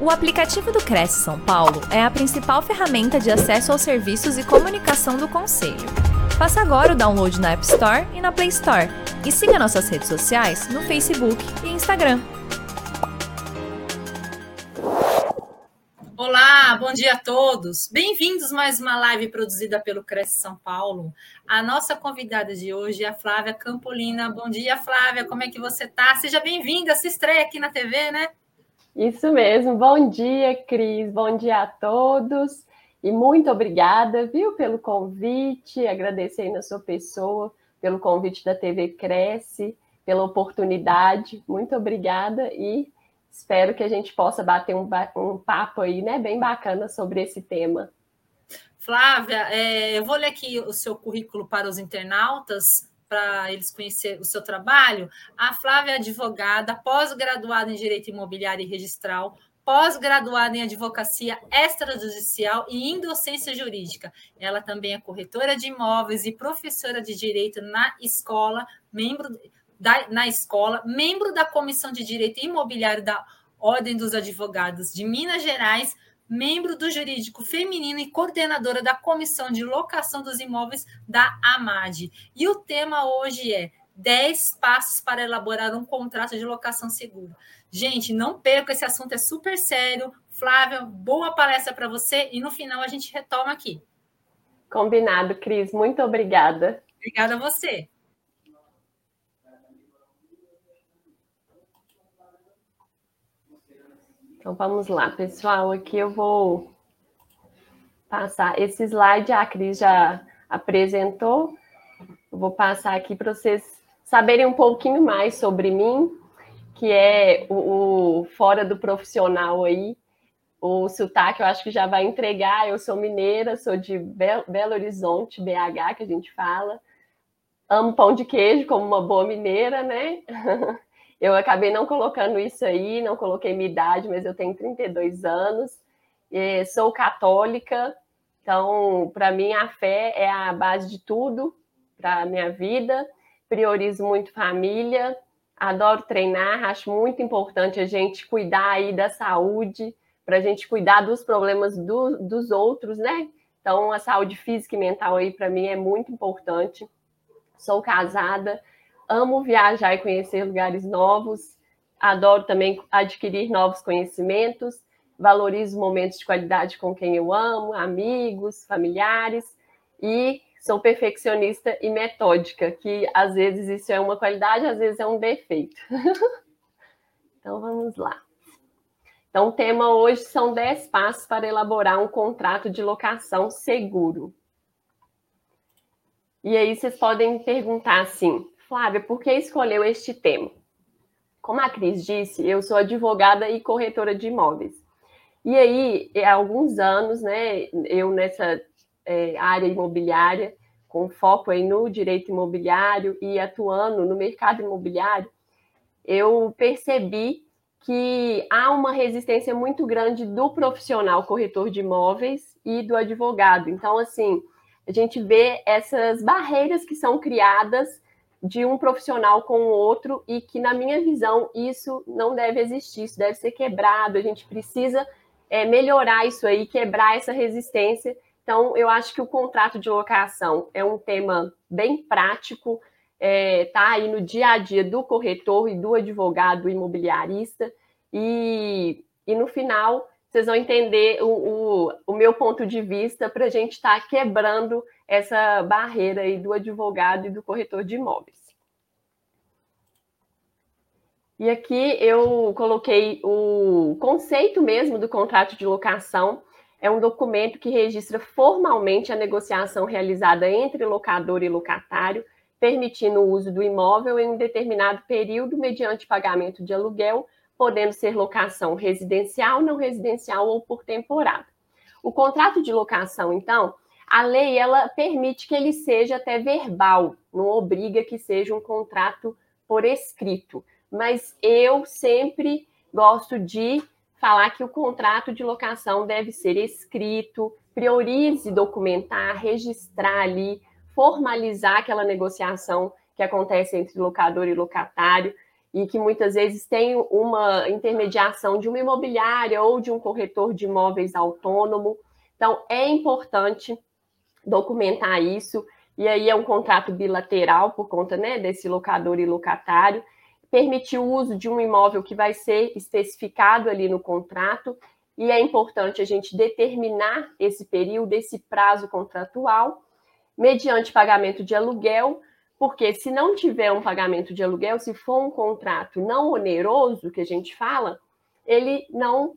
O aplicativo do Cresce São Paulo é a principal ferramenta de acesso aos serviços e comunicação do Conselho. Faça agora o download na App Store e na Play Store. E siga nossas redes sociais no Facebook e Instagram. Olá, bom dia a todos. Bem-vindos mais uma live produzida pelo Cresce São Paulo. A nossa convidada de hoje é a Flávia Campolina. Bom dia, Flávia. Como é que você está? Seja bem-vinda. Se estreia aqui na TV, né? Isso mesmo. Bom dia, Cris. Bom dia a todos. E muito obrigada, viu, pelo convite. Agradecer aí na sua pessoa, pelo convite da TV Cresce, pela oportunidade. Muito obrigada e espero que a gente possa bater um, um papo aí, né, bem bacana sobre esse tema. Flávia, é, eu vou ler aqui o seu currículo para os internautas para eles conhecerem o seu trabalho, a Flávia é advogada, pós-graduada em Direito Imobiliário e Registral, pós-graduada em Advocacia Extrajudicial e em Docência Jurídica. Ela também é corretora de imóveis e professora de Direito na escola, membro da, na escola, membro da Comissão de Direito Imobiliário da Ordem dos Advogados de Minas Gerais, membro do Jurídico Feminino e coordenadora da Comissão de Locação dos Imóveis da AMAD. E o tema hoje é 10 passos para elaborar um contrato de locação seguro. Gente, não perca, esse assunto é super sério. Flávia, boa palestra para você e no final a gente retoma aqui. Combinado, Cris. Muito obrigada. Obrigada a você. Então vamos lá, pessoal. Aqui eu vou passar esse slide, a Cris já apresentou. Eu vou passar aqui para vocês saberem um pouquinho mais sobre mim, que é o, o, fora do profissional aí. O sotaque eu acho que já vai entregar. Eu sou mineira, sou de Belo Horizonte, BH, que a gente fala. Amo pão de queijo como uma boa mineira, né? Eu acabei não colocando isso aí, não coloquei minha idade, mas eu tenho 32 anos, sou católica, então, para mim, a fé é a base de tudo para a minha vida. Priorizo muito família, adoro treinar, acho muito importante a gente cuidar aí da saúde, para a gente cuidar dos problemas do, dos outros, né? Então, a saúde física e mental aí, para mim, é muito importante. Sou casada, amo viajar e conhecer lugares novos, adoro também adquirir novos conhecimentos, valorizo momentos de qualidade com quem eu amo, amigos, familiares, e sou perfeccionista e metódica, que às vezes isso é uma qualidade, às vezes é um defeito. então vamos lá. Então, o tema hoje são 10 passos para elaborar um contrato de locação seguro. E aí vocês podem perguntar assim: Flávia, por que escolheu este tema? Como a Cris disse, eu sou advogada e corretora de imóveis. E aí, há alguns anos, né, eu nessa é, área imobiliária, com foco aí no direito imobiliário e atuando no mercado imobiliário, eu percebi que há uma resistência muito grande do profissional corretor de imóveis e do advogado. Então, assim, a gente vê essas barreiras que são criadas de um profissional com o outro e que, na minha visão, isso não deve existir, isso deve ser quebrado. A gente precisa é, melhorar isso aí, quebrar essa resistência. Então, eu acho que o contrato de locação é um tema bem prático, é, tá aí no dia a dia do corretor e do advogado imobiliarista, e, e no final vocês vão entender o, o, o meu ponto de vista para a gente estar tá quebrando essa barreira aí do advogado e do corretor de imóveis. E aqui eu coloquei o conceito mesmo do contrato de locação. É um documento que registra formalmente a negociação realizada entre locador e locatário, permitindo o uso do imóvel em um determinado período mediante pagamento de aluguel, podendo ser locação residencial, não residencial ou por temporada. O contrato de locação, então, a lei ela permite que ele seja até verbal, não obriga que seja um contrato por escrito. Mas eu sempre gosto de falar que o contrato de locação deve ser escrito, priorize documentar, registrar ali, formalizar aquela negociação que acontece entre locador e locatário. E que muitas vezes tem uma intermediação de uma imobiliária ou de um corretor de imóveis autônomo. Então, é importante documentar isso, e aí é um contrato bilateral por conta né, desse locador e locatário, permitir o uso de um imóvel que vai ser especificado ali no contrato, e é importante a gente determinar esse período, esse prazo contratual, mediante pagamento de aluguel, porque se não tiver um pagamento de aluguel, se for um contrato não oneroso, que a gente fala, ele não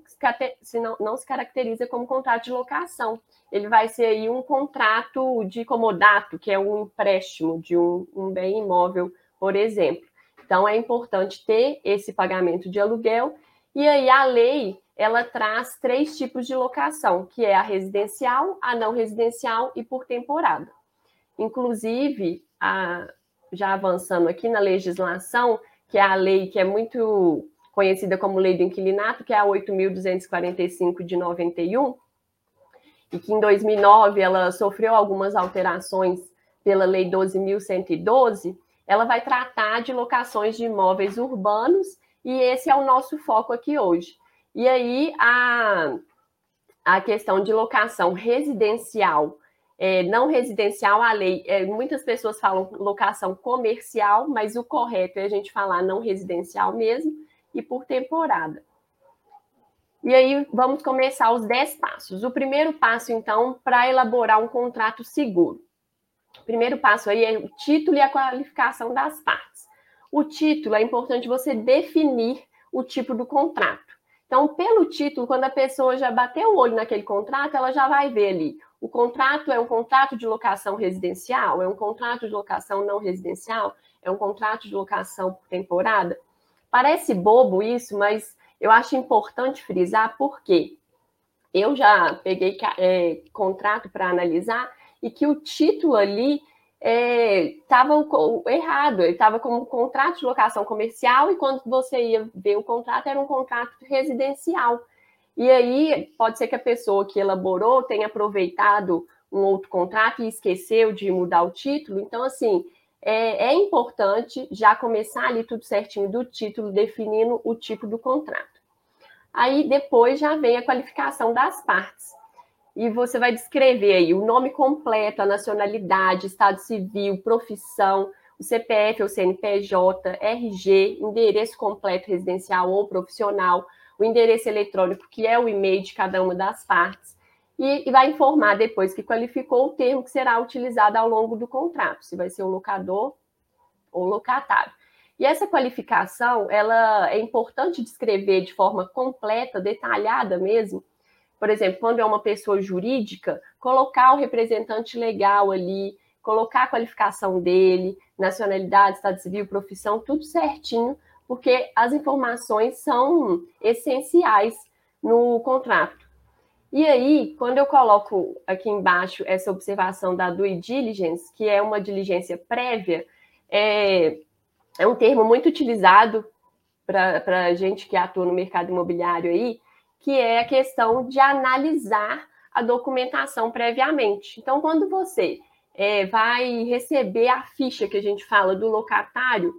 se, não, não se caracteriza como contrato de locação. Ele vai ser aí um contrato de comodato, que é um empréstimo de um, um bem imóvel, por exemplo. Então, é importante ter esse pagamento de aluguel. E aí, a lei, ela traz três tipos de locação, que é a residencial, a não residencial e por temporada. Inclusive, a, já avançando aqui na legislação, que é a lei que é muito conhecida como Lei do Inquilinato, que é a 8.245 de 91, e que em 2009 ela sofreu algumas alterações pela Lei 12.112, ela vai tratar de locações de imóveis urbanos, e esse é o nosso foco aqui hoje. E aí, a, a questão de locação residencial é, não residencial, a lei, é, muitas pessoas falam locação comercial, mas o correto é a gente falar não residencial mesmo e por temporada. E aí vamos começar os 10 passos. O primeiro passo, então, para elaborar um contrato seguro. O primeiro passo aí é o título e a qualificação das partes. O título é importante você definir o tipo do contrato. Então, pelo título, quando a pessoa já bateu o olho naquele contrato, ela já vai ver ali o contrato é um contrato de locação residencial? É um contrato de locação não residencial? É um contrato de locação por temporada? Parece bobo isso, mas eu acho importante frisar porque eu já peguei é, contrato para analisar e que o título ali estava é, errado, ele estava como contrato de locação comercial e quando você ia ver o contrato era um contrato residencial. E aí pode ser que a pessoa que elaborou tenha aproveitado um outro contrato e esqueceu de mudar o título. Então, assim, é, é importante já começar ali tudo certinho do título, definindo o tipo do contrato. Aí depois já vem a qualificação das partes. E você vai descrever aí o nome completo, a nacionalidade, estado civil, profissão, o CPF ou CNPJ, RG, endereço completo residencial ou profissional, o endereço eletrônico, que é o e-mail de cada uma das partes, e, e vai informar depois que qualificou o termo que será utilizado ao longo do contrato, se vai ser um locador ou locatário. E essa qualificação, ela é importante descrever de forma completa, detalhada mesmo. Por exemplo, quando é uma pessoa jurídica, colocar o representante legal ali, colocar a qualificação dele, nacionalidade, estado civil, profissão, tudo certinho, porque as informações são essenciais no contrato. E aí, quando eu coloco aqui embaixo essa observação da due diligence, que é uma diligência prévia, é, é um termo muito utilizado para a gente que atua no mercado imobiliário aí, que é a questão de analisar a documentação previamente. Então, quando você é, vai receber a ficha que a gente fala do locatário,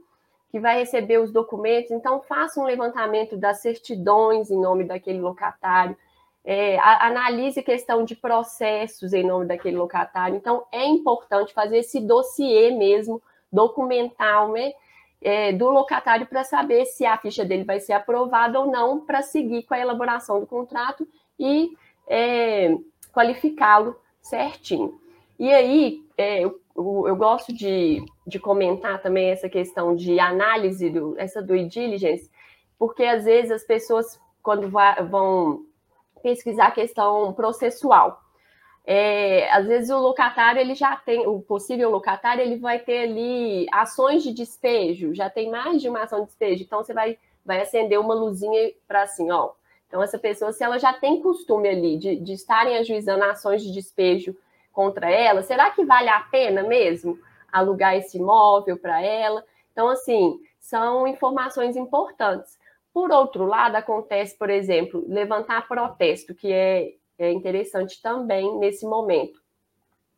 que vai receber os documentos, então faça um levantamento das certidões em nome daquele locatário, é, analise questão de processos em nome daquele locatário. Então, é importante fazer esse dossiê mesmo, documental, né, é, do locatário para saber se a ficha dele vai ser aprovada ou não, para seguir com a elaboração do contrato e é, qualificá-lo certinho. E aí, é, eu eu, gosto de, de comentar também essa questão de análise, do, essa do diligence, porque às vezes as pessoas, quando vão pesquisar a questão processual, é, às vezes o locatário ele já tem, o possível locatário ele vai ter ali ações de despejo, já tem mais de uma ação de despejo, então você vai, vai acender uma luzinha para assim, ó. Então, essa pessoa, se ela já tem costume ali de, de estarem ajuizando ações de despejo contra ela, será que vale a pena mesmo alugar esse imóvel para ela? Então, assim, são informações importantes. Por outro lado, acontece, por exemplo, levantar protesto, que é, é interessante também nesse momento.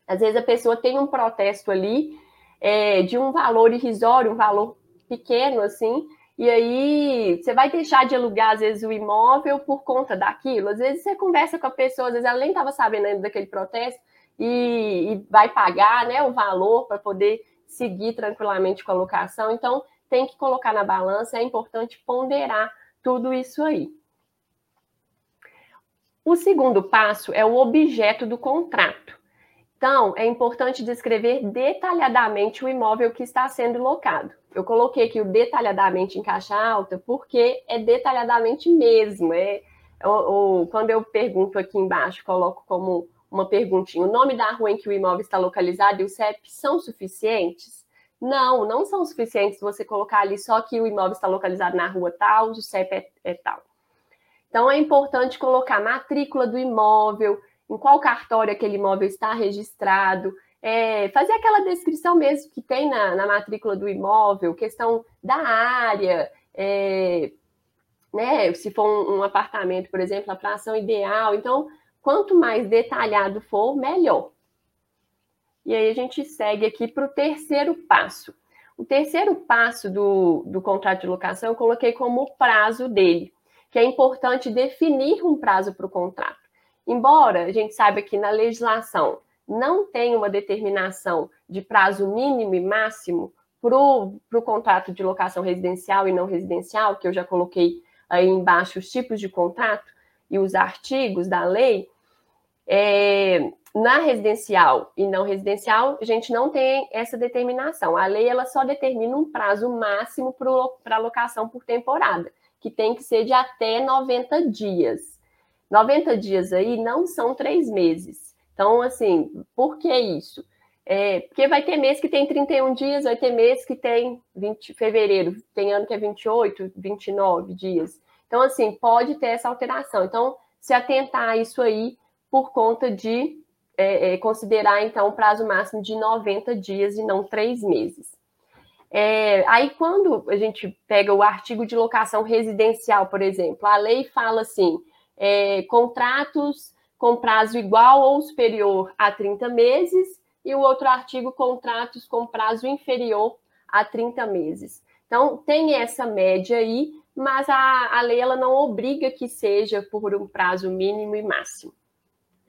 Às vezes a pessoa tem um protesto ali é, de um valor irrisório, um valor pequeno, assim, e aí você vai deixar de alugar, às vezes, o imóvel por conta daquilo. Às vezes você conversa com a pessoa, às vezes ela nem estava sabendo ainda daquele protesto e, e vai pagar né, o valor para poder seguir tranquilamente com a locação. Então, tem que colocar na balança, é importante ponderar tudo isso aí. O segundo passo é o objeto do contrato. Então, é importante descrever detalhadamente o imóvel que está sendo locado. Eu coloquei aqui o detalhadamente em caixa alta, porque é detalhadamente mesmo. É, quando eu pergunto aqui embaixo, coloco como uma perguntinha: o nome da rua em que o imóvel está localizado e o CEP são suficientes? Não, não são suficientes você colocar ali só que o imóvel está localizado na rua tal, o CEP é, é tal. Então é importante colocar matrícula do imóvel, em qual cartório aquele imóvel está registrado, é, fazer aquela descrição mesmo que tem na, na matrícula do imóvel, questão da área, é, né, se for um, um, apartamento, por exemplo, a fração ideal. Então, quanto mais detalhado for, melhor. E aí a gente segue aqui para o terceiro passo. O terceiro passo do, do contrato de locação eu coloquei como prazo dele, que é importante definir um prazo para o contrato. Embora a gente saiba que na legislação não tem uma determinação de prazo mínimo e máximo para o contrato de locação residencial e não residencial, que eu já coloquei aí embaixo os tipos de contrato e os artigos da lei, é, na residencial e não residencial, a gente não tem essa determinação. A lei ela só determina um prazo máximo para locação por temporada, que tem que ser de até 90 dias. 90 dias aí não são três meses. Então, assim, por que isso? É, porque vai ter mês que tem 31 dias, vai ter mês que tem 20 fevereiro, tem ano que é 28, 29 dias. Então, assim, pode ter essa alteração. Então, se atentar a isso aí por conta de é, é, considerar, então, o prazo máximo de 90 dias e não três meses. É, aí, quando a gente pega o artigo de locação residencial, por exemplo, a lei fala assim: é, contratos com prazo igual ou superior a 30 meses, e o outro artigo, contratos com prazo inferior a 30 meses. Então, tem essa média aí, mas a, a lei ela não obriga que seja por um prazo mínimo e máximo.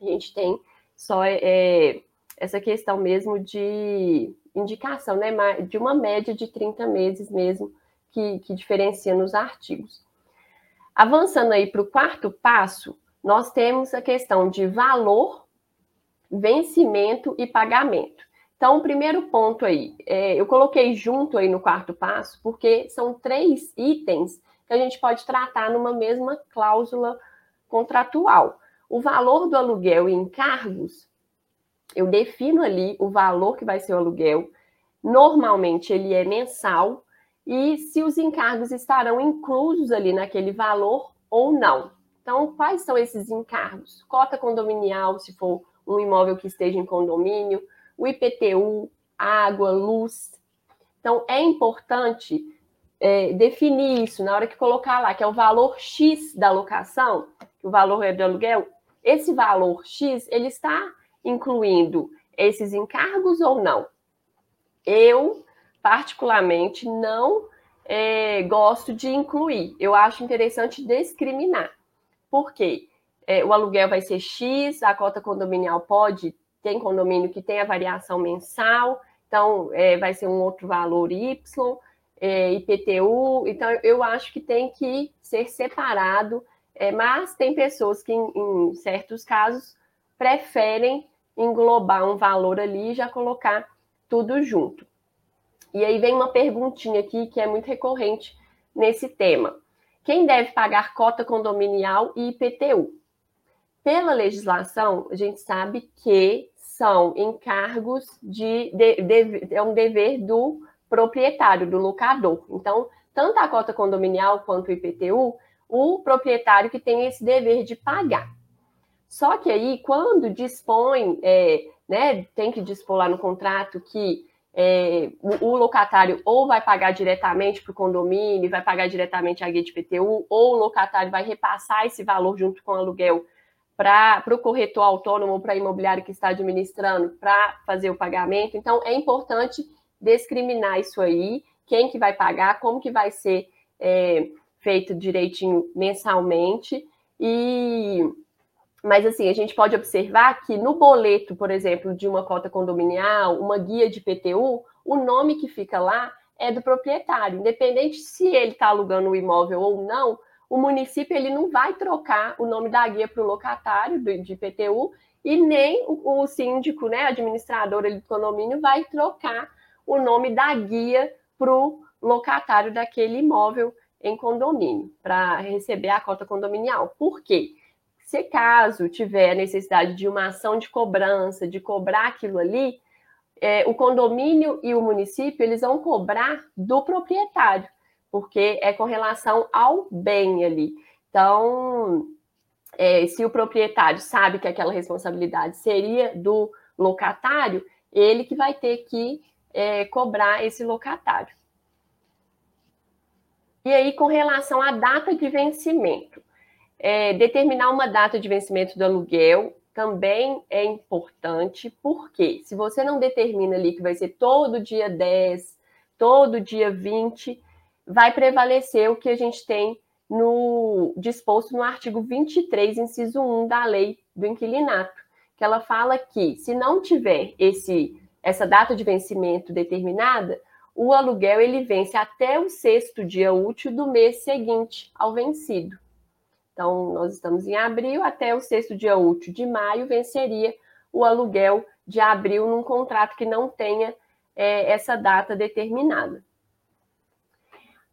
A gente tem só é, essa questão mesmo de indicação, né, de uma média de 30 meses mesmo, que, que diferencia nos artigos. Avançando aí para o quarto passo, nós temos a questão de valor, vencimento e pagamento. Então, o primeiro ponto aí, é, eu coloquei junto aí no quarto passo, porque são três itens que a gente pode tratar numa mesma cláusula contratual. O valor do aluguel e encargos, eu defino ali o valor que vai ser o aluguel. Normalmente ele é mensal e se os encargos estarão inclusos ali naquele valor ou não. Então, quais são esses encargos? Cota condominial, se for um imóvel que esteja em condomínio, o IPTU, água, luz. Então, é importante é, definir isso na hora que colocar lá, que é o valor X da locação, que o valor é do aluguel. Esse valor X, ele está incluindo esses encargos ou não? Eu, particularmente, não é, gosto de incluir. Eu acho interessante discriminar. Por quê? É, o aluguel vai ser X, a cota condominial pode, tem condomínio que tem a variação mensal, então é, vai ser um outro valor Y, é, IPTU, então eu acho que tem que ser separado, é, mas tem pessoas que, em, em certos casos, preferem englobar um valor ali e já colocar tudo junto. E aí vem uma perguntinha aqui que é muito recorrente nesse tema. Quem deve pagar cota condominial e IPTU? Pela legislação, a gente sabe que são encargos de, de, de, é um dever do proprietário, do locador. Então, tanto a cota condominial quanto o IPTU, o proprietário que tem esse dever de pagar. Só que aí, quando dispõe, é, né, tem que dispor lá no contrato que é, o, o, locatário ou vai pagar diretamente para o condomínio, vai pagar diretamente a guia de PTU, ou o locatário vai repassar esse valor junto com o aluguel para o corretor autônomo ou para a imobiliária que está administrando para fazer o pagamento. Então, é importante discriminar isso aí, quem que vai pagar, como que vai ser é, feito direitinho mensalmente. E mas assim, a gente pode observar que no boleto, por exemplo, de uma cota condominial, uma guia de PTU, o nome que fica lá é do proprietário, independente se ele está alugando o imóvel ou não, o município ele não vai trocar o nome da guia para o locatário de PTU e nem o, o síndico, né, administrador do condomínio, vai trocar o nome da guia para o locatário daquele imóvel em condomínio, para receber a cota condominial. Por quê? Se caso tiver necessidade de uma ação de cobrança, de cobrar aquilo ali, é, o condomínio e o município eles vão cobrar do proprietário, porque é com relação ao bem ali. Então, é, se o proprietário sabe que aquela responsabilidade seria do locatário, ele que vai ter que é, cobrar esse locatário. E aí, com relação à data de vencimento, é, determinar uma data de vencimento do aluguel também é importante, porque se você não determina ali que vai ser todo dia 10, todo dia 20, vai prevalecer o que a gente tem no disposto no artigo 23, inciso 1 da lei do inquilinato, que ela fala que se não tiver esse essa data de vencimento determinada, o aluguel ele vence até o sexto dia útil do mês seguinte ao vencido. Então, nós estamos em abril, até o sexto dia útil de maio venceria o aluguel de abril num contrato que não tenha é, essa data determinada.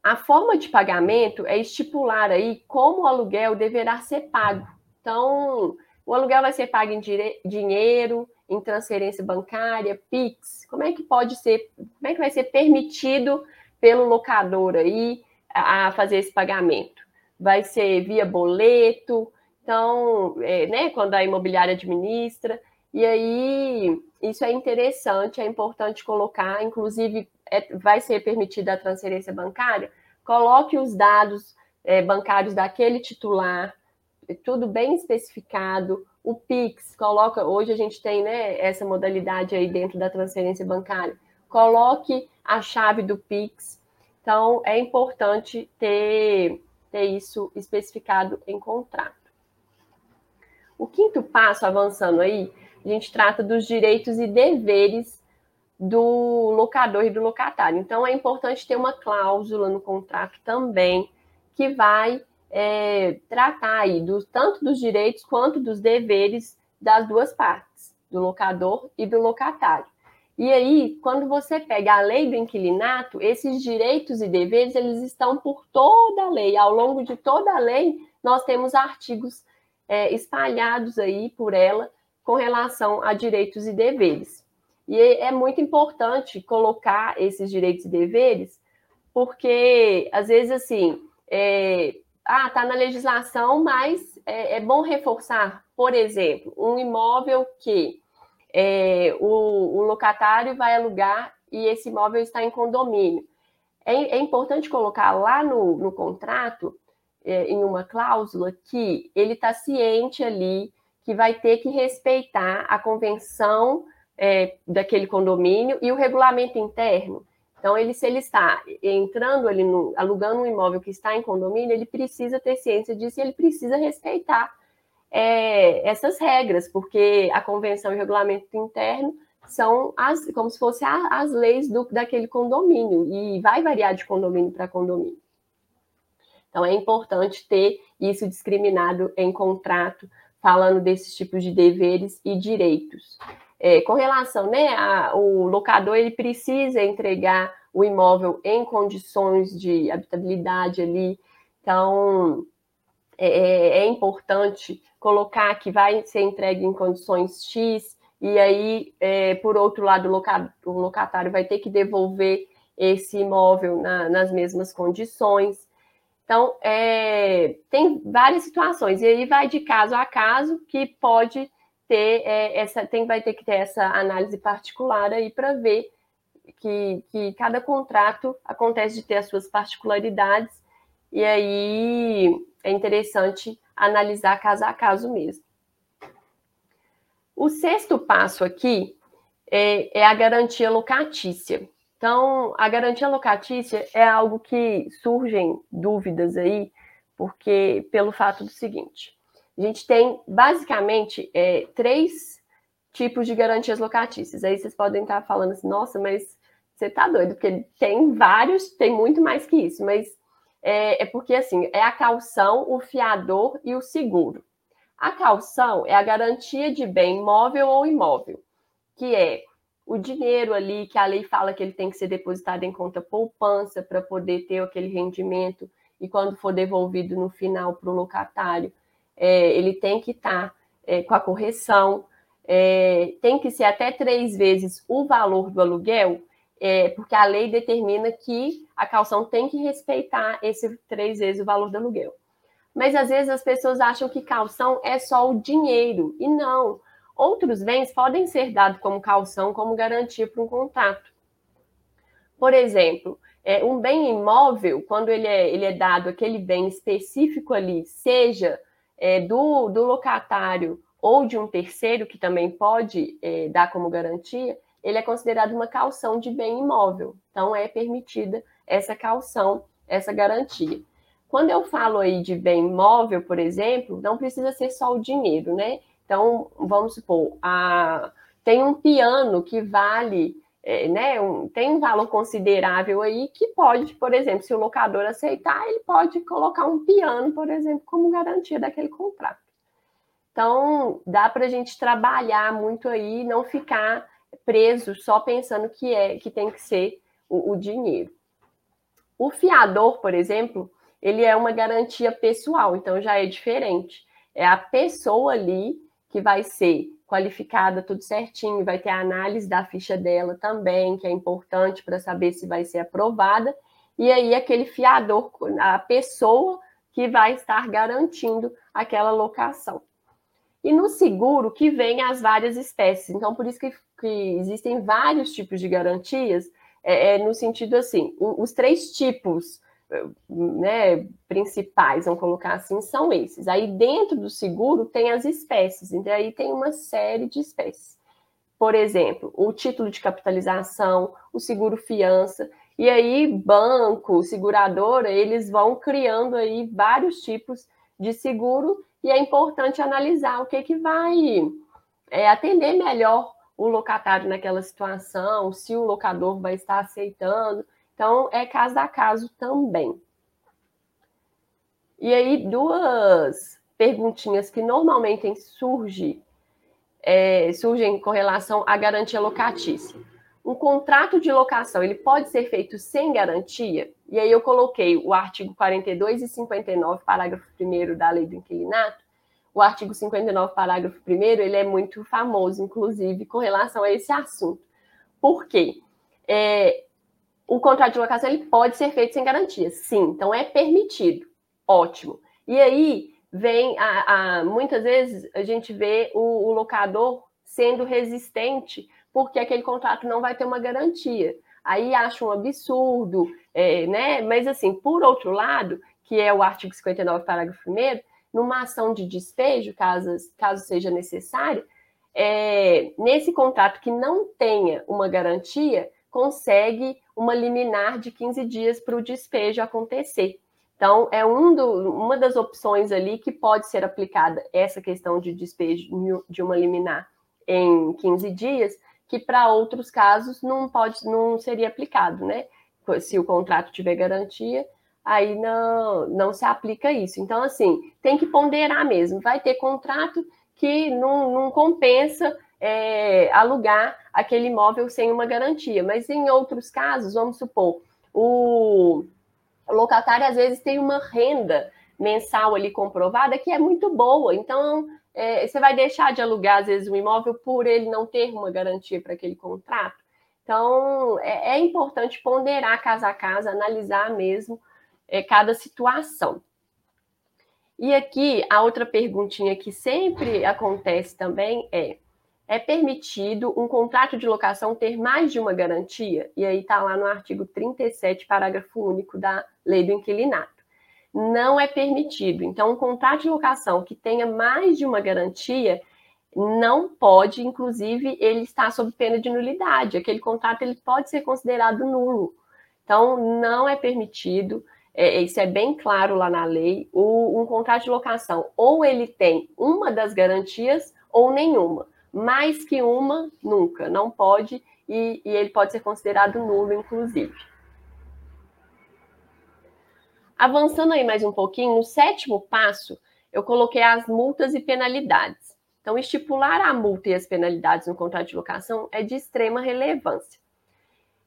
A forma de pagamento é estipular aí como o aluguel deverá ser pago. Então, o aluguel vai ser pago em dinheiro, em transferência bancária, PIX. Como é que pode ser, como é que vai ser permitido pelo locador aí a fazer esse pagamento? vai ser via boleto, então, é, né, quando a imobiliária administra, e aí isso é interessante, é importante colocar, inclusive é, vai ser permitida a transferência bancária, coloque os dados é, bancários daquele titular, tudo bem especificado, o Pix, coloca, hoje a gente tem né, essa modalidade aí dentro da transferência bancária, coloque a chave do Pix, então é importante ter ter isso especificado em contrato. O quinto passo, avançando aí, a gente trata dos direitos e deveres do locador e do locatário. Então, é importante ter uma cláusula no contrato também que vai é, tratar aí do, tanto dos direitos quanto dos deveres das duas partes, do locador e do locatário. E aí, quando você pega a lei do inquilinato, esses direitos e deveres, eles estão por toda a lei. Ao longo de toda a lei, nós temos artigos é, espalhados aí por ela com relação a direitos e deveres. E é muito importante colocar esses direitos e deveres, porque às vezes assim, é, ah, tá na legislação, mas é, é bom reforçar, por exemplo, um imóvel que é, o, o, locatário vai alugar e esse imóvel está em condomínio. É, é importante colocar lá no, no contrato, é, em uma cláusula, que ele está ciente ali que vai ter que respeitar a convenção é, daquele condomínio e o regulamento interno. Então, ele, se ele está entrando ali, no, alugando um imóvel que está em condomínio, ele precisa ter ciência disso e ele precisa respeitar é, essas regras, porque a convenção e o regulamento interno são as, como se fossem as leis do, daquele condomínio, e vai variar de condomínio para condomínio. Então, é importante ter isso discriminado em contrato, falando desses tipos de deveres e direitos. É, com relação, né, a, o locador ele precisa entregar o imóvel em condições de habitabilidade ali, então é, é, é importante colocar que vai ser entregue em condições X, e aí, é, por outro lado, o locatário vai ter que devolver esse imóvel na, nas mesmas condições. Então, é, tem várias situações, e aí vai de caso a caso que pode ter é, essa, tem, vai ter que ter essa análise particular aí para ver que, que cada contrato acontece de ter as suas particularidades, e aí é interessante analisar caso a caso mesmo. O sexto passo aqui é, é a garantia locatícia. Então, a garantia locatícia é algo que surgem dúvidas aí, porque pelo fato do seguinte, a gente tem basicamente é, três tipos de garantias locatícias. Aí vocês podem estar falando assim, nossa, mas você tá doido, porque tem vários, tem muito mais que isso, mas é, é porque assim, é a calção, o fiador e o seguro. A calção é a garantia de bem móvel ou imóvel, que é o dinheiro ali que a lei fala que ele tem que ser depositado em conta poupança para poder ter aquele rendimento e quando for devolvido no final para o locatário, é, ele tem que estar tá, é, com a correção, é, tem que ser até três vezes o valor do aluguel, é, porque a lei determina que a calção tem que respeitar esse três vezes o valor do aluguel. Mas às vezes as pessoas acham que calção é só o dinheiro, e não. Outros bens podem ser dados como calção, como garantia para um contrato. Por exemplo, é, um bem imóvel, quando ele é, ele é dado aquele bem específico ali, seja é, do, do locatário ou de um terceiro, que também pode é, dar como garantia, ele é considerado uma calção de bem imóvel. Então, é permitida essa calção, essa garantia. Quando eu falo aí de bem imóvel, por exemplo, não precisa ser só o dinheiro, né? Então, vamos supor, a, tem um piano que vale, é, né, um, tem um valor considerável aí que pode, por exemplo, se o locador aceitar, ele pode colocar um piano, por exemplo, como garantia daquele contrato. Então, dá para a gente trabalhar muito aí, não ficar preso só pensando que é que tem que ser o, o dinheiro. O fiador, por exemplo, ele é uma garantia pessoal, então já é diferente. É a pessoa ali que vai ser qualificada tudo certinho, vai ter a análise da ficha dela também, que é importante para saber se vai ser aprovada. E aí aquele fiador, a pessoa que vai estar garantindo aquela locação. E no seguro que vem as várias espécies. Então, por isso que, que existem vários tipos de garantias, é, é no sentido assim, os três tipos né, principais, vamos colocar assim, são esses. Aí dentro do seguro tem as espécies, então aí tem uma série de espécies. Por exemplo, o título de capitalização, o seguro fiança, e aí banco, seguradora, eles vão criando aí vários tipos de seguro e é importante analisar o que, que vai é, atender melhor o locatário naquela situação, se o locador vai estar aceitando. Então, é caso a caso também. E aí, duas perguntinhas que normalmente surgem, é, surgem com relação à garantia locatícia. Um contrato de locação, ele pode ser feito sem garantia? E aí eu coloquei o artigo 42 e 59, parágrafo 1 da Lei do Inquilinato. O artigo 59, parágrafo 1 ele é muito famoso, inclusive, com relação a esse assunto. Por quê? É, o contrato de locação ele pode ser feito sem garantia, sim, então é permitido, ótimo. E aí vem, a, a muitas vezes a gente vê o, o locador sendo resistente porque aquele contrato não vai ter uma garantia aí acho um absurdo, é, né? Mas assim, por outro lado, que é o artigo 59, parágrafo 1 numa ação de despejo, caso, caso seja necessário, é, nesse contrato que não tenha uma garantia, consegue uma liminar de 15 dias para o despejo acontecer. Então, é um do, uma das opções ali que pode ser aplicada essa questão de despejo de uma liminar em 15 dias, que para outros casos não pode, não seria aplicado, né? Se o contrato tiver garantia, aí não, não se aplica isso. Então, assim, tem que ponderar mesmo. Vai ter contrato que não, não compensa é, alugar aquele imóvel sem uma garantia, mas em outros casos, vamos supor, o locatário às vezes tem uma renda mensal ali comprovada que é muito boa, então é, você vai deixar de alugar, às vezes, um imóvel por ele não ter uma garantia para aquele contrato. Então, é, é, importante ponderar casa a casa, analisar mesmo é, cada situação. E aqui, a outra perguntinha que sempre acontece também é: é permitido um contrato de locação ter mais de uma garantia? E aí está lá no artigo 37, parágrafo único da Lei do Inquilinato não é permitido. Então, um contrato de locação que tenha mais de uma garantia, não pode, inclusive, ele está sob pena de nulidade. Aquele contrato ele pode ser considerado nulo. Então, não é permitido, é, isso é bem claro lá na lei, o, um contrato de locação, ou ele tem uma das garantias ou nenhuma. Mais que uma, nunca, não pode, e, e ele pode ser considerado nulo, inclusive. Avançando aí mais um pouquinho, no sétimo passo, eu coloquei as multas e penalidades. Então, estipular a multa e as penalidades no contrato de locação é de extrema relevância.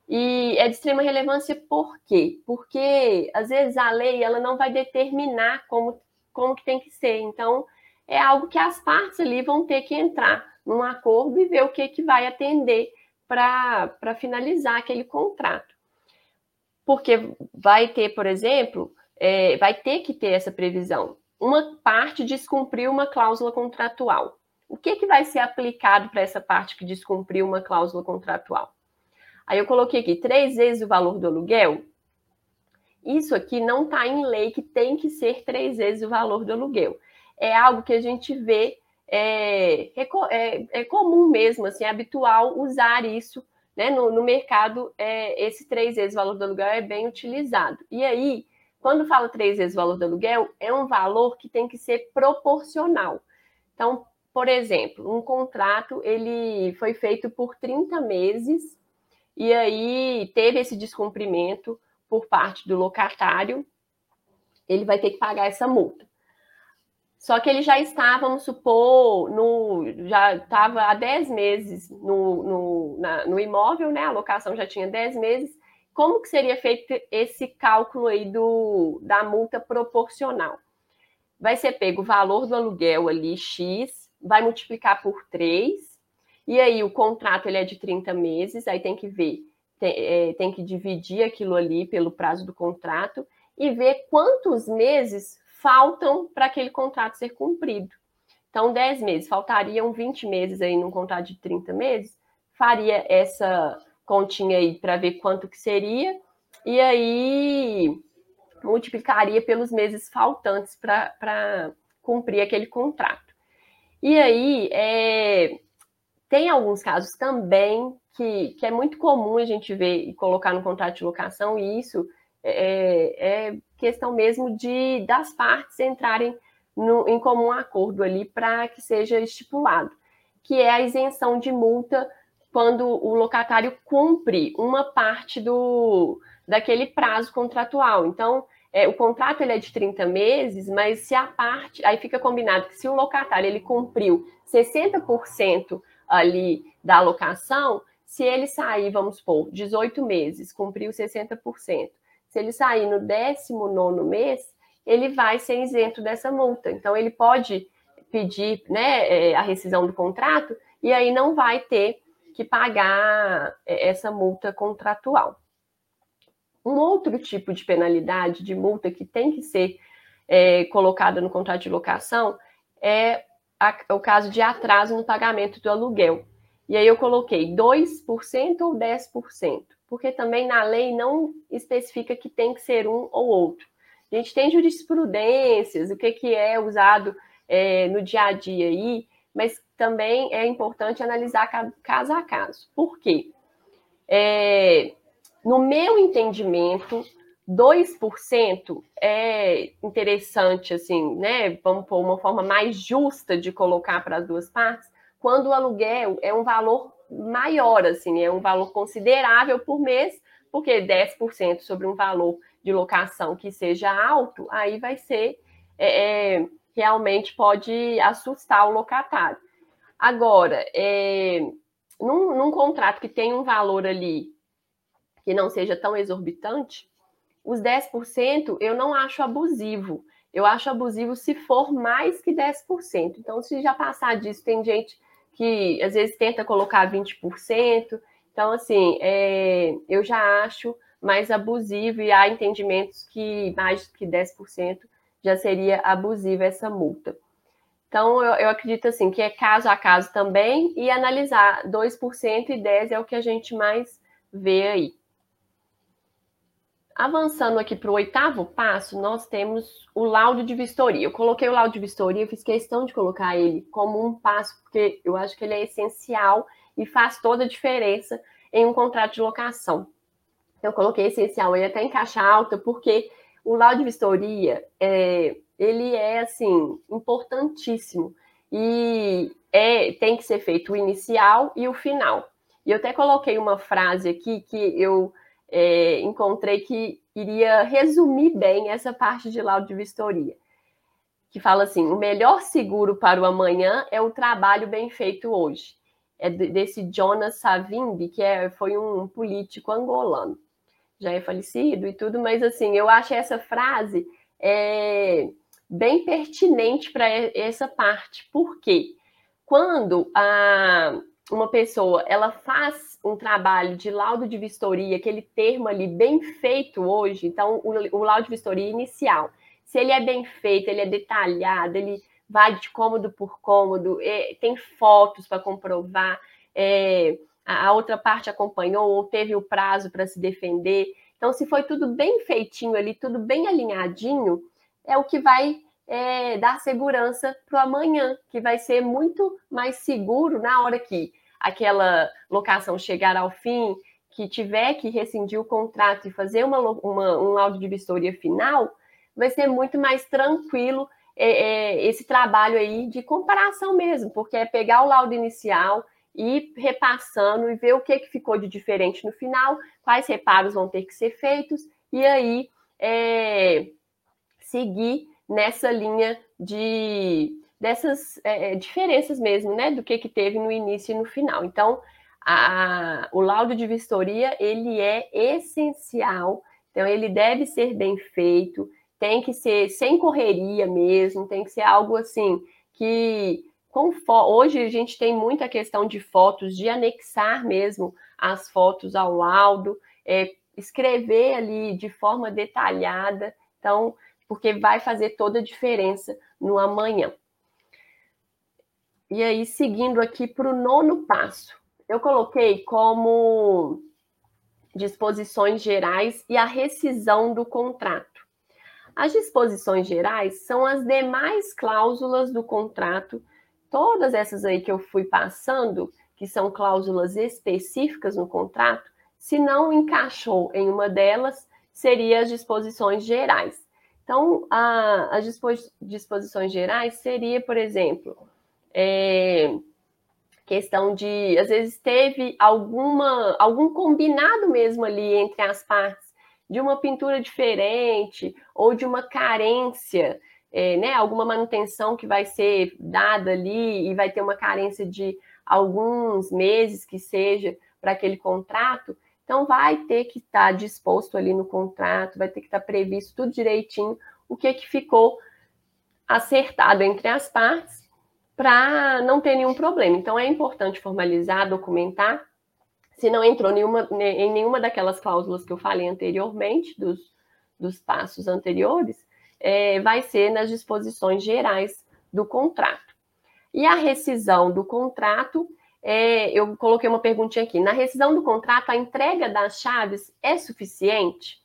E é de extrema relevância por quê? Porque, às vezes, a lei ela não vai determinar como, como que tem que ser. Então, é algo que as partes ali vão ter que entrar num acordo e ver o que, que vai atender para finalizar aquele contrato. Porque vai ter, por exemplo, é, vai ter que ter essa previsão. Uma parte descumpriu uma cláusula contratual. O que, que vai ser aplicado para essa parte que descumpriu uma cláusula contratual? Aí eu coloquei aqui três vezes o valor do aluguel. Isso aqui não está em lei que tem que ser três vezes o valor do aluguel. É algo que a gente vê, é, é, é comum mesmo, assim, é habitual usar isso né, no, no mercado. É, esse três vezes o valor do aluguel é bem utilizado. E aí, quando fala três vezes o valor do aluguel, é um valor que tem que ser proporcional. Então, por exemplo, um contrato ele foi feito por 30 meses e aí teve esse descumprimento por parte do locatário, ele vai ter que pagar essa multa. Só que ele já está, vamos supor, no, já estava há 10 meses no, no, na, no imóvel, né? A locação já tinha 10 meses. Como que seria feito esse cálculo aí do, da multa proporcional? Vai ser pego o valor do aluguel ali, X, vai multiplicar por 3, e aí o contrato ele é de 30 meses, aí tem que ver, tem, é, tem que dividir aquilo ali pelo prazo do contrato e ver quantos meses faltam para aquele contrato ser cumprido. Então, 10 meses, faltariam 20 meses aí num contrato de 30 meses, faria essa continha aí para ver quanto que seria, e aí multiplicaria pelos meses faltantes para cumprir aquele contrato. E aí, é, tem alguns casos também que, que é muito comum a gente ver e colocar no contrato de locação, e isso é, é questão mesmo de das partes entrarem no, em comum acordo ali para que seja estipulado, que é a isenção de multa quando o locatário cumpre uma parte do daquele prazo contratual. Então, é, o contrato ele é de 30 meses, mas se a parte, aí fica combinado que se o locatário ele cumpriu 60% ali da alocação, se ele sair, vamos supor, 18 meses, cumpriu 60%, se ele sair no 19 mês, ele vai ser isento dessa multa. Então, ele pode pedir né, é, a rescisão do contrato e aí não vai ter que pagar é, essa multa contratual. Um outro tipo de penalidade, de multa que tem que ser é, colocada no contrato de locação é a, o caso de atraso no pagamento do aluguel. E aí eu coloquei 2% ou 10%, porque também na lei não especifica que tem que ser um ou outro. A gente tem jurisprudências, o que, que é usado é, no dia a dia aí, mas também é importante analisar caso a caso. Por quê? É, no meu entendimento, 2% é interessante, assim, né? Vamos pôr uma forma mais justa de colocar para as duas partes, quando o aluguel é um valor maior, assim, é um valor considerável por mês, porque 10% sobre um valor de locação que seja alto, aí vai ser é, é, realmente pode assustar o locatário. Agora, é, num, num contrato que tem um valor ali que não seja tão exorbitante, os 10% eu não acho abusivo. Eu acho abusivo se for mais que 10%. Então, se já passar disso, tem gente que às vezes tenta colocar 20%. Então, assim, é, eu já acho mais abusivo e há entendimentos que mais que 10% já seria abusiva essa multa. Então, eu, eu, acredito assim que é caso a caso também e analisar 2% e 10% é o que a gente mais vê aí. Avançando aqui para o oitavo passo, nós temos o laudo de vistoria. Eu coloquei o laudo de vistoria, fiz questão de colocar ele como um passo, porque eu acho que ele é essencial e faz toda a diferença em um contrato de locação. Eu coloquei essencial ele até em caixa alta, porque o laudo de vistoria, é, ele é, assim, importantíssimo. E é, tem que ser feito o inicial e o final. E eu até coloquei uma frase aqui que eu é, encontrei que iria resumir bem essa parte de laudo de vistoria, que fala assim: o melhor seguro para o amanhã é o trabalho bem feito hoje. É desse Jonas Savimbi, que é, foi um político angolano. Já é falecido e tudo, mas assim, eu acho essa frase é, bem pertinente para essa parte. Por quê? Quando a, uma pessoa ela faz um trabalho de laudo de vistoria, aquele termo ali bem feito hoje, então o, o laudo de vistoria inicial, se ele é bem feito, ele é detalhado, ele vai de cômodo por cômodo, é, tem fotos para comprovar, é, a, a outra parte acompanhou ou teve o prazo para se defender. Então, se foi tudo bem feitinho ali, tudo bem alinhadinho, é o que vai é, dar segurança para o amanhã, que vai ser muito mais seguro na hora que aquela locação chegar ao fim, que tiver que rescindir o contrato e fazer uma, uma, um laudo de vistoria final, vai ser muito mais tranquilo é, é, esse trabalho aí de comparação mesmo, porque é pegar o laudo inicial e repassando e ver o que, que ficou de diferente no final, quais reparos vão ter que ser feitos, e aí é, seguir nessa linha de dessas é, é, diferenças mesmo, né, do que, que teve no início e no final. Então, a, o laudo de vistoria, ele é essencial, então ele deve ser bem feito, tem que ser sem correria mesmo, tem que ser algo assim que hoje a gente tem muita questão de fotos, de anexar mesmo as fotos ao laudo, é, escrever ali de forma detalhada, então, porque vai fazer toda a diferença no amanhã. E aí, seguindo aqui para o nono passo, eu coloquei como disposições gerais e a rescisão do contrato. As disposições gerais são as demais cláusulas do contrato, todas essas aí que eu fui passando, que são cláusulas específicas no contrato, se não encaixou em uma delas, seria as disposições gerais. Então, a, as disposições gerais seria, por exemplo, é, questão de, às vezes, teve alguma, algum combinado mesmo ali entre as partes, de uma pintura diferente ou de uma carência, é, né, alguma manutenção que vai ser dada ali e vai ter uma carência de alguns meses que seja para aquele contrato, então vai ter que estar tá disposto ali no contrato, vai ter que estar tá previsto tudo direitinho o que que ficou acertado entre as partes para não ter nenhum problema. Então, é importante formalizar, documentar. Se não entrou nenhuma, em nenhuma daquelas cláusulas que eu falei anteriormente, dos, dos passos anteriores, é, vai ser nas disposições gerais do contrato. E a rescisão do contrato, é, eu coloquei uma perguntinha aqui. Na rescisão do contrato, a entrega das chaves é suficiente?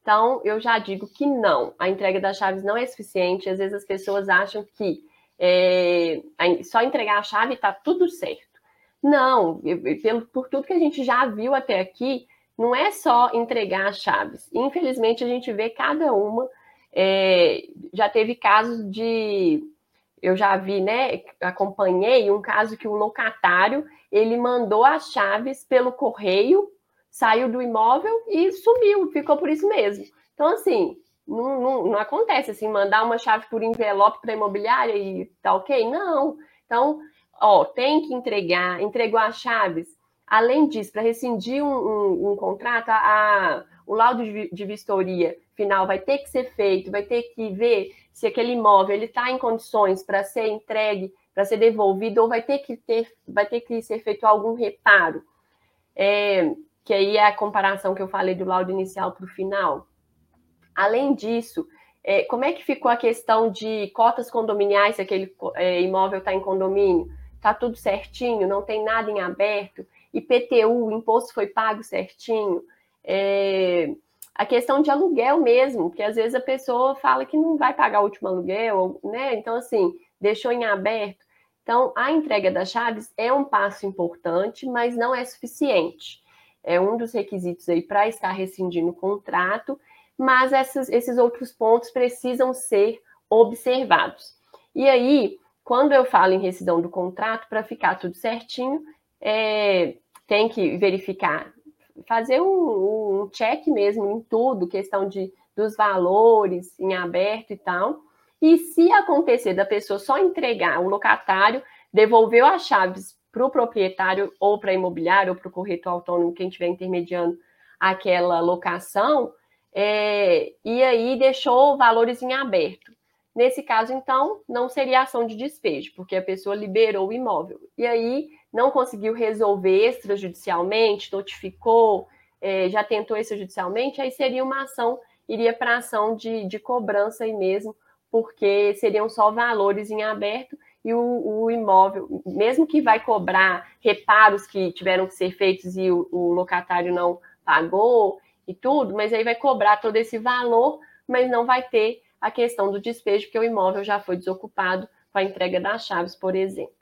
Então, eu já digo que não, a entrega das chaves não é suficiente. Às vezes as pessoas acham que é, só entregar a chave está tudo certo. Não, pelo, por tudo que a gente já viu até aqui, não é só entregar as chaves. Infelizmente, a gente vê cada uma. É, já teve casos de. Eu já vi, né? Acompanhei um caso que o locatário ele mandou as chaves pelo correio, saiu do imóvel e sumiu, ficou por isso mesmo. Então, assim, não, não, não acontece assim, mandar uma chave por envelope para imobiliária e tá ok? Não. Então, ó, tem que entregar, entregou as chaves. Além disso, para rescindir um, um, um contrato, a, a, o laudo de, de vistoria final vai ter que ser feito, vai ter que ver se aquele imóvel ele está em condições para ser entregue, para ser devolvido, ou vai ter que ter, vai ter que ser feito algum reparo. É, que aí é a comparação que eu falei do laudo inicial para o final. Além disso, é, como é que ficou a questão de cotas condominiais, se aquele é, imóvel está em condomínio? Está tudo certinho, não tem nada em aberto? IPTU, o imposto foi pago certinho? É, a questão de aluguel mesmo, que às vezes a pessoa fala que não vai pagar o último aluguel, né? Então, assim, deixou em aberto. Então, a entrega das chaves é um passo importante, mas não é suficiente. É um dos requisitos aí para estar rescindindo o contrato, mas essas, esses outros pontos precisam ser observados. E aí, quando eu falo em rescisão do contrato, para ficar tudo certinho, é, tem que verificar, fazer um, um check mesmo em tudo, questão de, dos valores em aberto e tal. E se acontecer da pessoa só entregar o locatário, devolveu as chaves para o proprietário ou para a imobiliária ou para o corretor autônomo, quem estiver intermediando aquela locação, é, e aí deixou valores em aberto. Nesse caso, então, não seria ação de despejo, porque a pessoa liberou o imóvel. E aí não conseguiu resolver extrajudicialmente, notificou, é, já tentou extrajudicialmente, aí seria uma ação, iria para ação de, de cobrança aí mesmo, porque seriam só valores em aberto e o, o, imóvel, mesmo que vai cobrar reparos que tiveram que ser feitos e o, o locatário não pagou e tudo, mas aí vai cobrar todo esse valor, mas não vai ter a questão do despejo, porque o imóvel já foi desocupado com a entrega das chaves, por exemplo.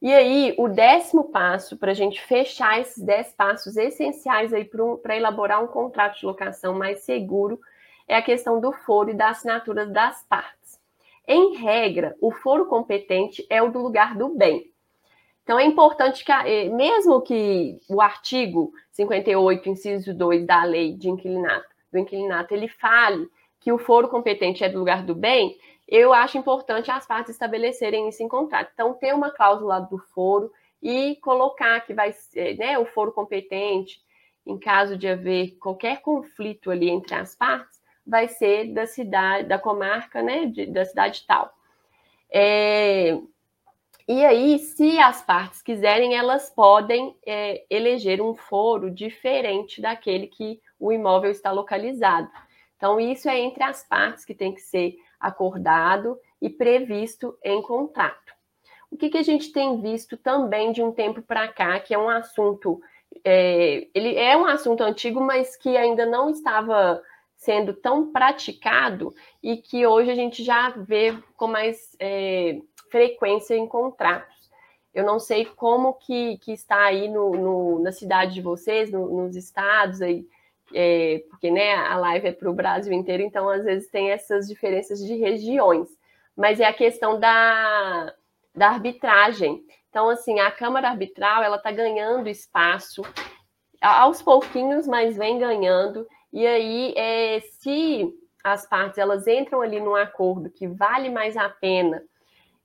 E aí, o décimo passo, para a gente fechar esses dez passos essenciais aí para um, elaborar um contrato de locação mais seguro, é a questão do foro e da assinatura das partes. Em regra, o foro competente é o do lugar do bem. Então, é importante que, eh, mesmo que o artigo 58, inciso 2 da lei de inquilinato, do inquilinato, ele fale que o foro competente é do lugar do bem, eu acho importante as partes estabelecerem isso em contrato. Então, ter uma cláusula do foro e colocar que vai ser né, o foro competente, em caso de haver qualquer conflito ali entre as partes, vai ser da cidade, da comarca, né, de, da cidade tal. É, e aí, se as partes quiserem, elas podem é, eleger um foro diferente daquele que o imóvel está localizado. Então, isso é entre as partes que tem que ser acordado e previsto em contrato. O que, que a gente tem visto também de um tempo para cá, que é um assunto, é, ele é um assunto antigo, mas que ainda não estava sendo tão praticado e que hoje a gente já vê com mais é, frequência em contratos. Eu não sei como que, que está aí no, no na cidade de vocês, no, nos estados aí, é, porque né, a live é para o Brasil inteiro, então às vezes tem essas diferenças de regiões, mas é a questão da, da arbitragem. Então, assim, a Câmara Arbitral ela está ganhando espaço aos pouquinhos, mas vem ganhando. E aí, é, se as partes elas entram ali num acordo que vale mais a pena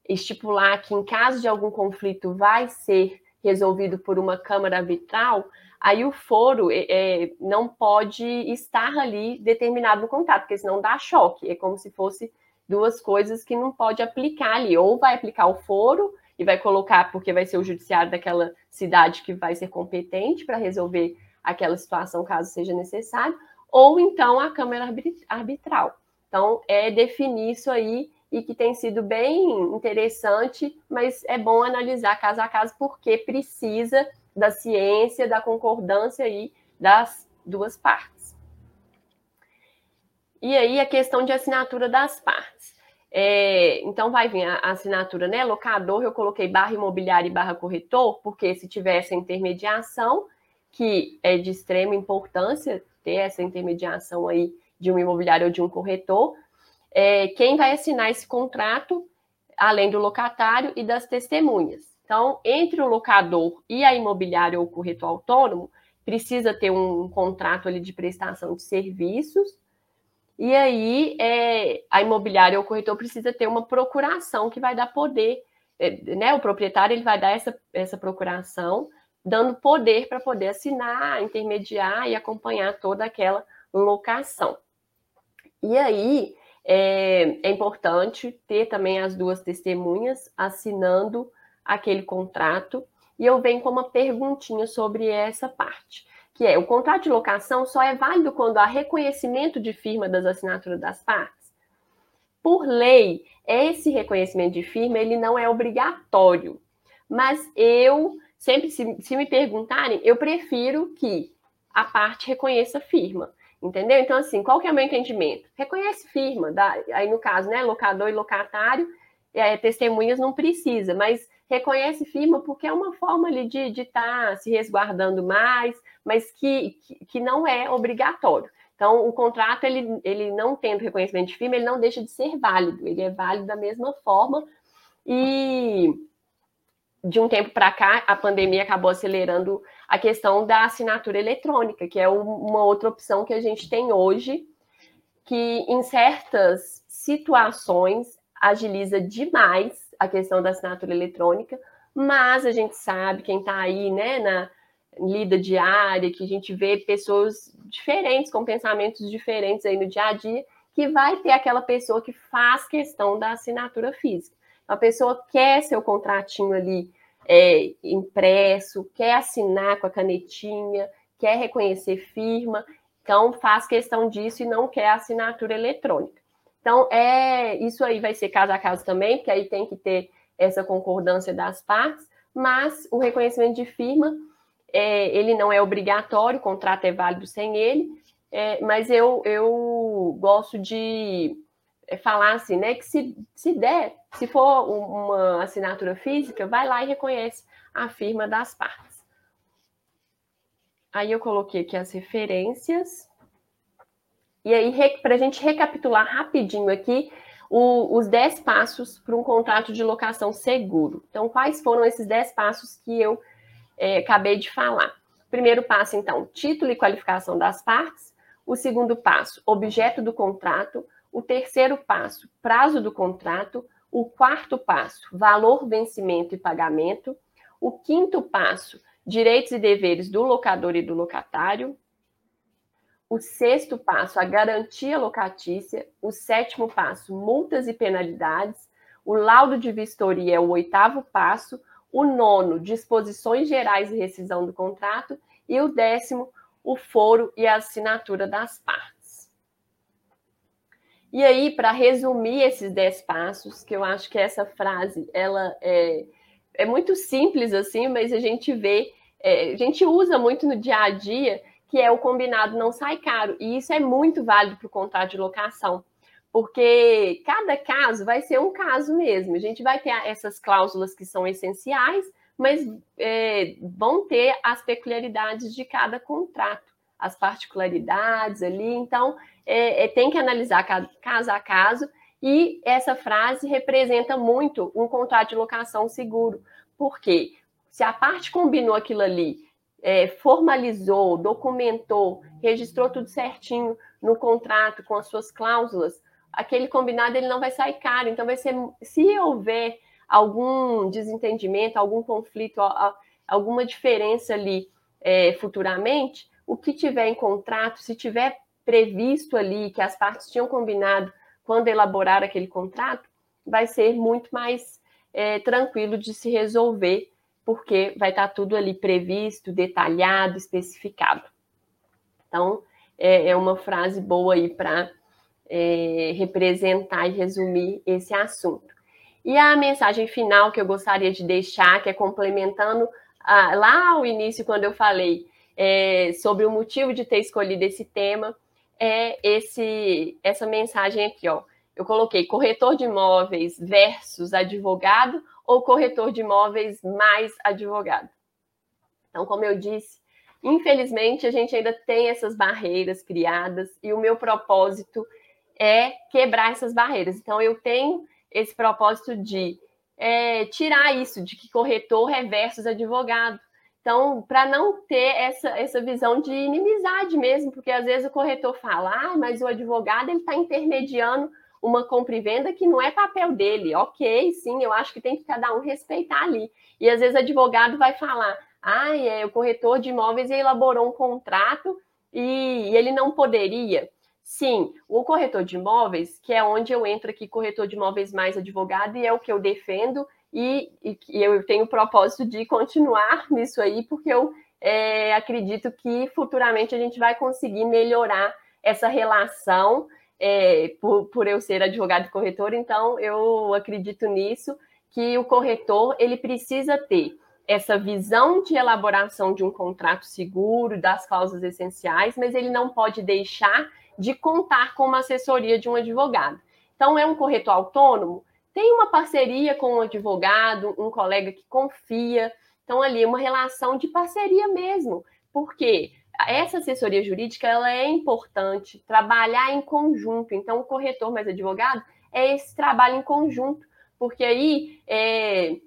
estipular que em caso de algum conflito vai ser resolvido por uma Câmara Arbitral, aí o foro é, é, não pode estar ali determinado no contrato, porque senão dá choque. É como se fosse duas coisas que não pode aplicar ali. Ou vai aplicar o foro e vai colocar, porque vai ser o judiciário daquela cidade que vai ser competente para resolver aquela situação, caso seja necessário, ou então a Câmara Arbitral. Então, é definir isso aí e que tem sido bem interessante, mas é bom analisar caso a caso, porque precisa da ciência, da concordância aí das duas partes. E aí a questão de assinatura das partes. É, então vai vir a, assinatura, né? Locador, eu coloquei barra imobiliária e barra corretor, porque se tiver essa intermediação, que é de extrema importância ter essa intermediação aí de um imobiliário ou de um corretor, é, quem vai assinar esse contrato, além do locatário e das testemunhas. Então, entre o locador e a imobiliária ou corretor autônomo, precisa ter um contrato ali de prestação de serviços, e aí é, a imobiliária ou corretor precisa ter uma procuração que vai dar poder, é, né? O proprietário ele vai dar essa, essa procuração, dando poder para poder assinar, intermediar e acompanhar toda aquela locação. E aí é, é importante ter também as duas testemunhas assinando aquele contrato. E eu venho com uma perguntinha sobre essa parte, que é: o contrato de locação só é válido quando há reconhecimento de firma das assinaturas das partes? Por lei, esse reconhecimento de firma ele não é obrigatório, mas eu sempre se, se me perguntarem, eu prefiro que a parte reconheça firma. Entendeu? Então, assim, qual que é o meu entendimento? Reconhece firma, aí no caso, né, locador e locatário, é, testemunhas não precisa, mas reconhece firma porque é uma forma ali de estar tá se resguardando mais, mas que, que, que, não é obrigatório. Então, o contrato, ele, ele não tendo reconhecimento de firma, ele não deixa de ser válido, ele é válido da mesma forma, e de um tempo para cá, a pandemia acabou acelerando a questão da assinatura eletrônica, que é uma outra opção que a gente tem hoje, que em certas situações agiliza demais a questão da assinatura eletrônica, mas a gente sabe, quem está aí né, na lida diária, que a gente vê pessoas diferentes, com pensamentos diferentes aí no dia a dia, que vai ter aquela pessoa que faz questão da assinatura física. A pessoa quer seu contratinho ali é, impresso, quer assinar com a canetinha, quer reconhecer firma, então faz questão disso e não quer assinatura eletrônica. Então, é isso aí vai ser caso a caso também, porque aí tem que ter essa concordância das partes, mas o reconhecimento de firma, é, ele não é obrigatório, o contrato é válido sem ele, é, mas eu, eu gosto de é, falar assim, né? Que se, se der, se for uma assinatura física, vai lá e reconhece a firma das partes. Aí eu coloquei aqui as referências. E aí, para a gente recapitular rapidinho aqui, o, os 10 passos para um contrato de locação seguro. Então, quais foram esses 10 passos que eu é, acabei de falar? Primeiro passo, então, título e qualificação das partes. O segundo passo, objeto do contrato. O terceiro passo, prazo do contrato. O quarto passo, valor, vencimento e pagamento. O quinto passo, direitos e deveres do locador e do locatário. O sexto passo, a garantia locatícia. O sétimo passo, multas e penalidades. O laudo de vistoria é o oitavo passo. O nono, disposições gerais de rescisão do contrato. E o décimo, o foro e a assinatura das partes. E aí, para resumir esses dez passos, que eu acho que essa frase ela é, é muito simples assim, mas a gente vê, é, a gente usa muito no dia a dia, que é o combinado não sai caro. E isso é muito válido para o contrato de locação, porque cada caso vai ser um caso mesmo. A gente vai ter essas cláusulas que são essenciais, mas é, vão ter as peculiaridades de cada contrato, as particularidades ali. Então, é, é, tem que analisar caso a caso, e essa frase representa muito um contrato de locação seguro, porque se a parte combinou aquilo ali, é, formalizou, documentou, registrou tudo certinho no contrato com as suas cláusulas, aquele combinado ele não vai sair caro. Então vai ser, se houver algum desentendimento, algum conflito, alguma diferença ali é, futuramente, o que tiver em contrato, se tiver previsto ali, que as partes tinham combinado quando elaborar aquele contrato, vai ser muito mais é, tranquilo de se resolver, porque vai estar tudo ali previsto, detalhado, especificado. Então, é, é uma frase boa aí para é, representar e resumir esse assunto. E a mensagem final que eu gostaria de deixar, que é complementando ah, lá ao início, quando eu falei é, sobre o motivo de ter escolhido esse tema, é esse essa mensagem aqui, ó. Eu coloquei corretor de imóveis versus advogado ou corretor de imóveis mais advogado. Então, como eu disse, infelizmente a gente ainda tem essas barreiras criadas e o meu propósito é quebrar essas barreiras. Então, eu tenho esse propósito de é, tirar isso de que corretor é versus advogado. Então, para não ter essa, essa visão de inimizade mesmo, porque às vezes o corretor fala, ah, mas o advogado ele está intermediando uma compra e venda que não é papel dele. Ok, sim, eu acho que tem que cada um respeitar ali. E às vezes o advogado vai falar, ah, é, o corretor de imóveis elaborou um contrato e, e ele não poderia. Sim, o corretor de imóveis, que é onde eu entro aqui, corretor de imóveis mais advogado, e é o que eu defendo, e, e, e eu tenho o propósito de continuar nisso aí, porque eu é, acredito que futuramente a gente vai conseguir melhorar essa relação é, por, por eu ser advogado e corretor, então eu acredito nisso, que o corretor ele precisa ter essa visão de elaboração de um contrato seguro, das cláusulas essenciais, mas ele não pode deixar de contar com uma assessoria de um advogado. Então, é um corretor autônomo, tem uma parceria com um advogado, um colega que confia. Então, ali, uma relação de parceria mesmo, porque essa assessoria jurídica ela é importante, trabalhar em conjunto. Então, o corretor mais advogado é esse trabalho em conjunto, porque aí é,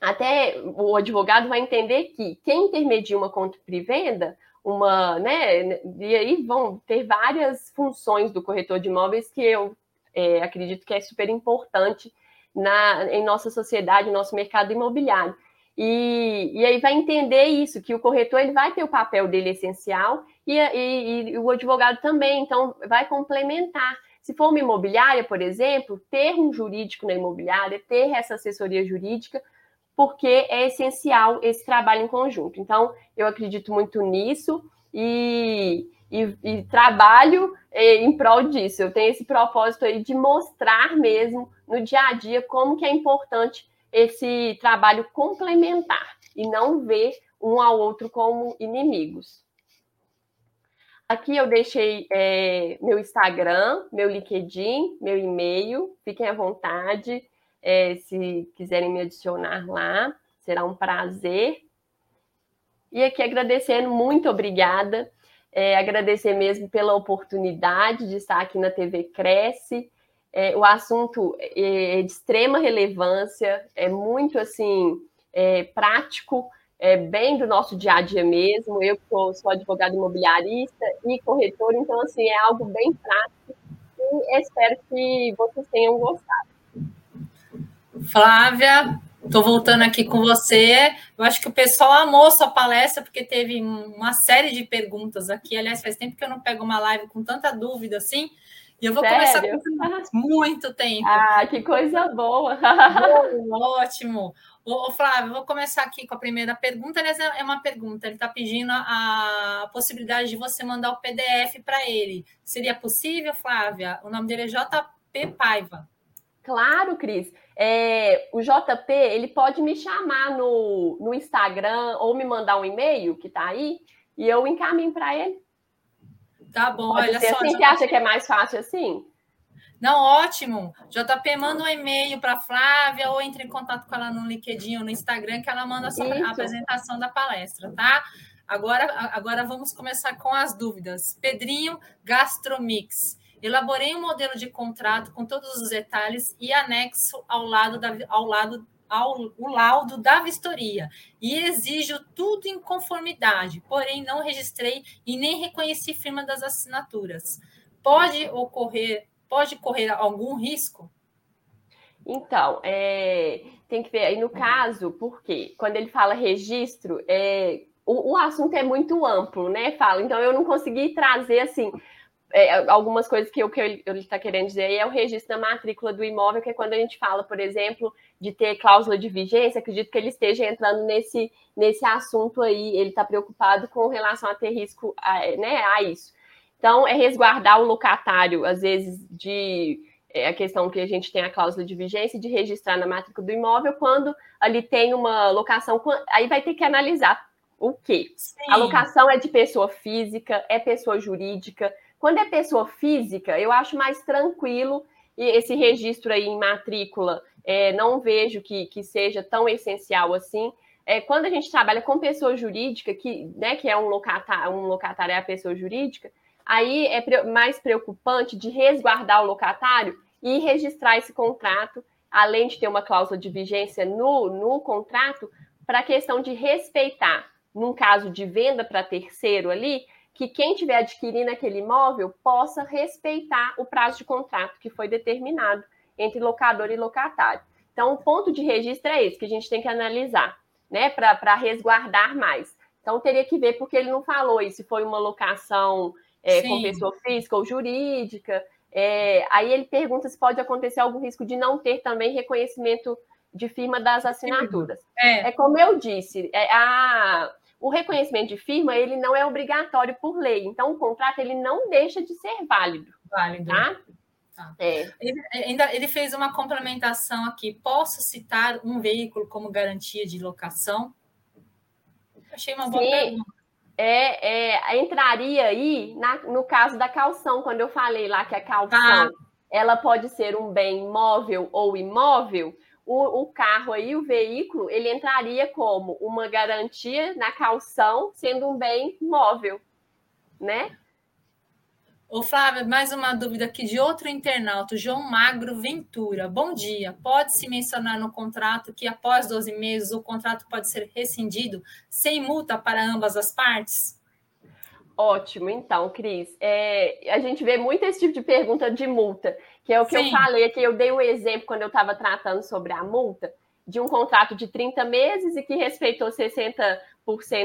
até o advogado vai entender que quem intermedia uma compra e venda, uma, né, e aí vão ter várias funções do corretor de imóveis que eu é, acredito que é super importante na, em nossa sociedade, no nosso mercado imobiliário. E, e aí vai entender isso, que o corretor ele vai ter o papel dele essencial e, e, e o advogado também, então vai complementar. Se for uma imobiliária, por exemplo, ter um jurídico na imobiliária, ter essa assessoria jurídica porque é essencial esse trabalho em conjunto. Então, eu acredito muito nisso e, e, e trabalho eh, em prol disso. Eu tenho esse propósito aí de mostrar mesmo no dia a dia como que é importante esse trabalho complementar e não ver um ao outro como inimigos. Aqui eu deixei é, meu Instagram, meu LinkedIn, meu e-mail, fiquem à vontade. É, se quiserem me adicionar lá, será um prazer. E aqui agradecendo, muito obrigada. É, agradecer mesmo pela oportunidade de estar aqui na TV Cresce. É, o assunto é, é de extrema relevância, é muito assim é, prático, é bem do nosso dia a dia mesmo. Eu sou, sou advogada imobiliarista e corretora, então assim é algo bem prático e espero que vocês tenham gostado. Flávia, estou voltando aqui com você. Eu acho que o pessoal amou sua palestra, porque teve uma série de perguntas aqui. Aliás, faz tempo que eu não pego uma live com tanta dúvida assim. E eu vou Sério? começar com muito tempo. Ah, que coisa boa! ótimo. Ô, Flávio, vou começar aqui com a primeira pergunta. Aliás, é uma pergunta. Ele está pedindo a, a, possibilidade de você mandar o PDF para ele. Seria possível, Flávia? O nome dele é JP Paiva. Claro, Cris. É, o JP, ele pode me chamar no, no Instagram ou me mandar um e-mail que está aí e eu encaminho para ele. Tá bom, pode olha só. Assim, Você acha que é mais fácil assim? Não, ótimo. JP, manda um e-mail para Flávia ou entre em contato com ela no LinkedIn ou no Instagram que ela manda a apresentação da palestra, tá? Agora, agora vamos começar com as dúvidas. Pedrinho Gastromix. Elaborei um modelo de contrato com todos os detalhes e anexo ao lado da, ao lado ao, o laudo da vistoria e exijo tudo em conformidade, porém não registrei e nem reconheci firma das assinaturas. Pode ocorrer, pode correr algum risco? Então, é, tem que ver aí no caso, porque quando ele fala registro, é, o, o assunto é muito amplo, né? Fala, então eu não consegui trazer assim é, algumas coisas que, o que ele está querendo dizer aí é o registro da matrícula do imóvel, que é quando a gente fala, por exemplo, de ter cláusula de vigência, acredito que ele esteja entrando nesse, nesse assunto aí, ele está preocupado com relação a ter risco a, né, a isso. Então, é resguardar o locatário, às vezes, de é, a questão que a gente tem a cláusula de vigência de registrar na matrícula do imóvel, quando ali tem uma locação, aí vai ter que analisar o quê? Sim. A locação é de pessoa física, é pessoa jurídica, quando é pessoa física, eu acho mais tranquilo e esse registro aí em matrícula, é, não vejo que, que seja tão essencial assim. É, quando a gente trabalha com pessoa jurídica, que, né, que é um locatário, um locatário é a pessoa jurídica, aí é mais preocupante de resguardar o locatário e registrar esse contrato, além de ter uma cláusula de vigência no, no contrato, para a questão de respeitar, num caso de venda para terceiro ali, que quem estiver adquirindo aquele imóvel possa respeitar o prazo de contrato que foi determinado entre locador e locatário. Então, o ponto de registro é esse que a gente tem que analisar, né, para resguardar mais. Então, teria que ver porque ele não falou aí se foi uma locação é, com pessoa física ou jurídica. É, aí ele pergunta se pode acontecer algum risco de não ter também reconhecimento de firma das assinaturas. É, é como eu disse, é, a, o reconhecimento de firma ele não é obrigatório por lei, então o contrato ele não deixa de ser válido. Válido. Tá? Tá. É. Ele, ainda, ele fez uma complementação aqui. Posso citar um veículo como garantia de locação? Achei uma boa Sim. pergunta. É, é, entraria aí na, no caso da calção, quando eu falei lá que a calção ah. ela pode ser um bem móvel ou imóvel, o, o, carro aí, o veículo, ele entraria como uma garantia na calção, sendo um bem móvel, né? Ô, Flávia, mais uma dúvida aqui de outro internauta, João Magro Ventura. Bom dia. Pode-se mencionar no contrato que após 12 meses o contrato pode ser rescindido sem multa para ambas as partes? Ótimo, então, Cris. É, a gente vê muito esse tipo de pergunta de multa, que é o que Sim. eu falei aqui. Eu dei o um exemplo quando eu estava tratando sobre a multa, de um contrato de 30 meses e que respeitou 60%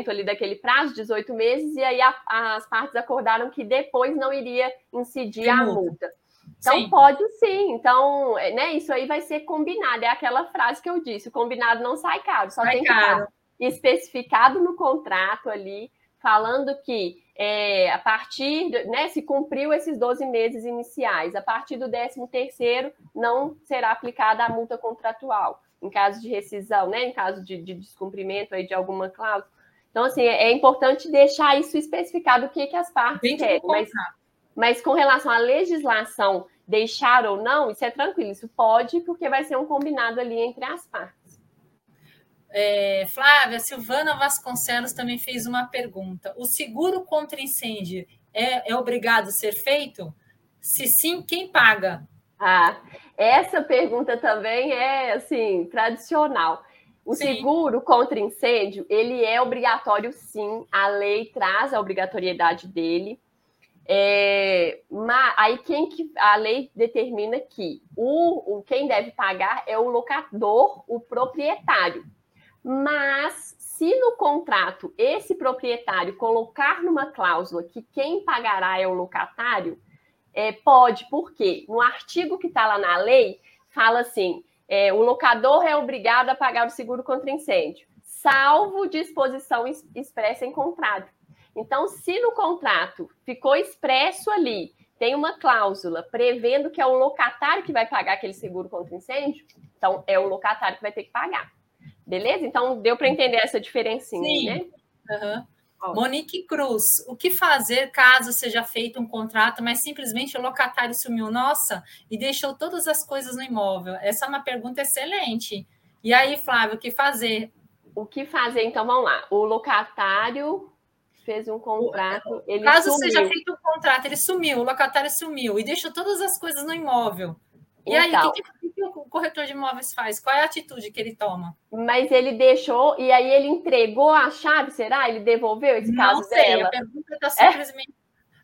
ali daquele prazo, 18 meses, e aí a, as partes acordaram que depois não iria incidir a multa. multa. Então, sim. pode sim. Então, é, né, isso aí vai ser combinado. É aquela frase que eu disse: o combinado não sai caro, só sai tem que estar especificado no contrato ali, falando que é, a partir, né, se cumpriu esses 12 meses iniciais, a partir do 13 terceiro não será aplicada a multa contratual, em caso de rescisão, né, em caso de, de descumprimento aí de alguma cláusula. Então, assim, é, é importante deixar isso especificado o que, que as partes querem, mas, mas com relação à legislação, deixar ou não, isso é tranquilo, isso pode, porque vai ser um combinado ali entre as partes. É, Flávia, Silvana Vasconcelos também fez uma pergunta. O seguro contra incêndio é, é obrigado a ser feito? Se sim, quem paga? Ah, essa pergunta também é assim tradicional. O sim. seguro contra incêndio ele é obrigatório, sim. A lei traz a obrigatoriedade dele. É, mas aí quem que a lei determina que o, o quem deve pagar é o locador, o proprietário. Mas se no contrato esse proprietário colocar numa cláusula que quem pagará é o locatário, é, pode, porque no artigo que está lá na lei, fala assim: é, o locador é obrigado a pagar o seguro contra incêndio, salvo disposição expressa em contrato. Então, se no contrato ficou expresso ali, tem uma cláusula prevendo que é o locatário que vai pagar aquele seguro contra incêndio, então é o locatário que vai ter que pagar. Beleza? Então deu para entender essa diferencinha, Sim. né? Uhum. Monique Cruz, o que fazer caso seja feito um contrato, mas simplesmente o locatário sumiu, nossa, e deixou todas as coisas no imóvel? Essa é uma pergunta excelente. E aí, Flávio, o que fazer? O que fazer? Então vamos lá. O locatário fez um contrato. Ele caso sumiu. seja feito um contrato, ele sumiu, o locatário sumiu e deixou todas as coisas no imóvel. E então, aí, o que, que, que, o corretor de imóveis faz? Qual é a atitude que ele toma? Mas ele deixou, e aí ele entregou a chave, será? Ele devolveu esse caso Não sei, dela? a pergunta está simplesmente...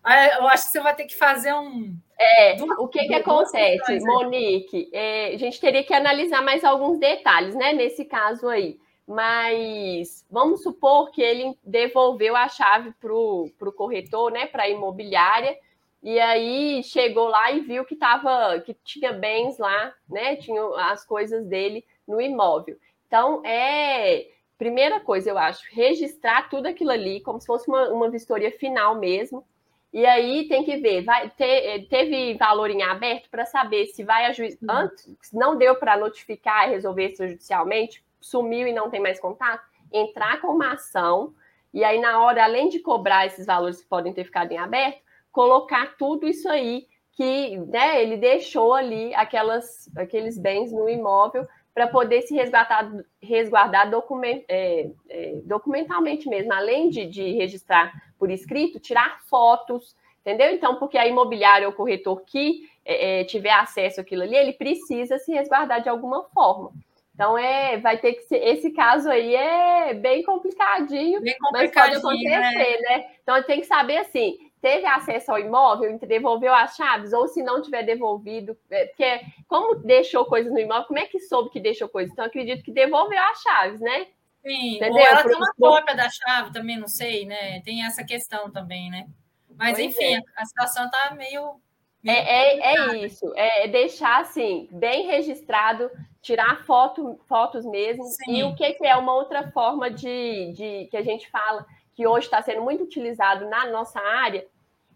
É? Eu acho que você vai ter que fazer um... É, o que que acontece, Monique? É, a gente teria que analisar mais alguns detalhes, né, nesse caso aí. Mas vamos supor que ele devolveu a chave para o corretor, né, para a imobiliária, e aí chegou lá e viu que tava, que tinha bens lá, né? Tinha as coisas dele no imóvel. Então, é primeira coisa, eu acho, registrar tudo aquilo ali, como se fosse uma, uma vistoria final mesmo. E aí tem que ver, vai ter, teve valor em aberto para saber se vai a juiz. Uhum. Antes, não deu para notificar e resolver isso judicialmente, sumiu e não tem mais contato, entrar com uma ação. E aí, na hora, além de cobrar esses valores que podem ter ficado em aberto, colocar tudo isso aí que né, ele deixou ali aquelas, aqueles bens no imóvel para poder se resguardar, resguardar document, é, é, documentalmente mesmo, além de, de registrar por escrito, tirar fotos, entendeu? Então, porque a imobiliária ou corretor que é, é tiver acesso àquilo ali, ele precisa se resguardar de alguma forma. Então, é, vai ter que ser. Esse caso aí é bem complicadinho, bem complicadinho mas pode acontecer, né? né? Então, tem que saber assim: teve acesso ao imóvel, devolveu as chaves, ou se não tiver devolvido, é, porque como deixou coisas no imóvel, como é que soube que deixou coisas? Então, acredito que devolveu as chaves, né? Sim, Entendeu? ou ela tem uma cópia da chave, também não sei, né? Tem essa questão também, né? Mas, pois enfim, é. a situação está meio. meio é, é, é, isso, é deixar assim, bem registrado, tirar foto, fotos mesmo. Sim. E o que, que é uma outra forma de, de que a gente fala que hoje está sendo muito utilizado na nossa área,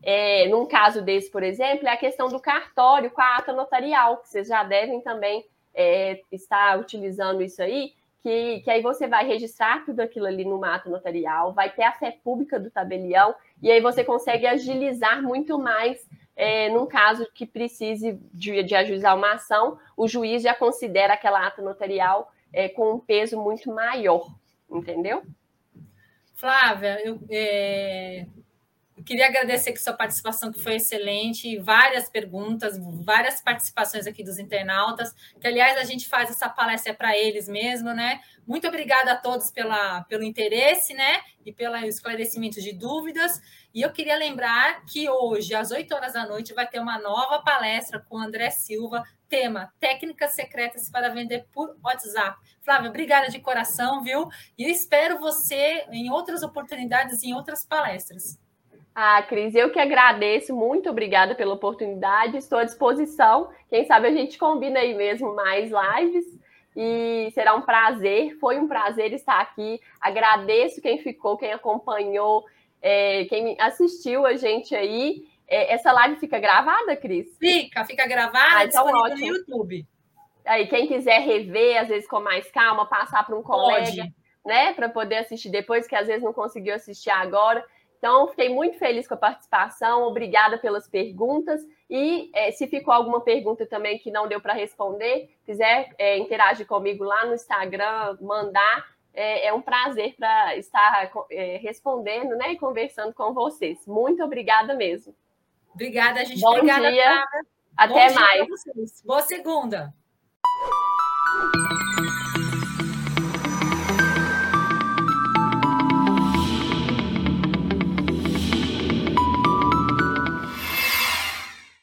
é, num caso desse, por exemplo, é a questão do cartório com a ata notarial, que vocês já devem também é, estar utilizando isso aí, que, que aí você vai registrar tudo aquilo ali no mato notarial, vai ter a fé pública do tabelião, e aí você consegue agilizar muito mais é, num caso que precise de, de, ajuizar uma ação, o juiz já considera aquela ata notarial é, com um peso muito maior, entendeu? Flávia, eu, é, queria agradecer que sua participação, que foi excelente, várias perguntas, várias participações aqui dos internautas, que, aliás, a gente faz essa palestra para eles mesmo, né? Muito obrigada a todos pela, pelo interesse, né? E pelo esclarecimento de dúvidas. E eu queria lembrar que hoje, às 8 horas da noite, vai ter uma nova palestra com o André Silva, tema Técnicas Secretas para Vender por WhatsApp. Flávia, obrigada de coração, viu? E eu espero você em outras oportunidades, em outras palestras. Ah, Cris, eu que agradeço, muito obrigada pela oportunidade, estou à disposição. Quem sabe a gente combina aí mesmo mais lives e será um prazer, foi um prazer estar aqui. Agradeço quem ficou, quem acompanhou, é, quem assistiu a gente aí. É, essa live fica gravada, Cris? Fica, fica gravada, ah, então disponível ótimo. no YouTube. Aí, quem quiser rever, às vezes com mais calma, passar para um colega, Pode. né, para poder assistir depois, que às vezes não conseguiu assistir agora. Então, fiquei muito feliz com a participação, obrigada pelas perguntas. E é, se ficou alguma pergunta também que não deu para responder, quiser é, interagir comigo lá no Instagram, mandar, é, é um prazer para estar é, respondendo né, e conversando com vocês. Muito obrigada mesmo. Obrigada, gente. Bom obrigada, dia. Até Bom mais. Dia Boa segunda.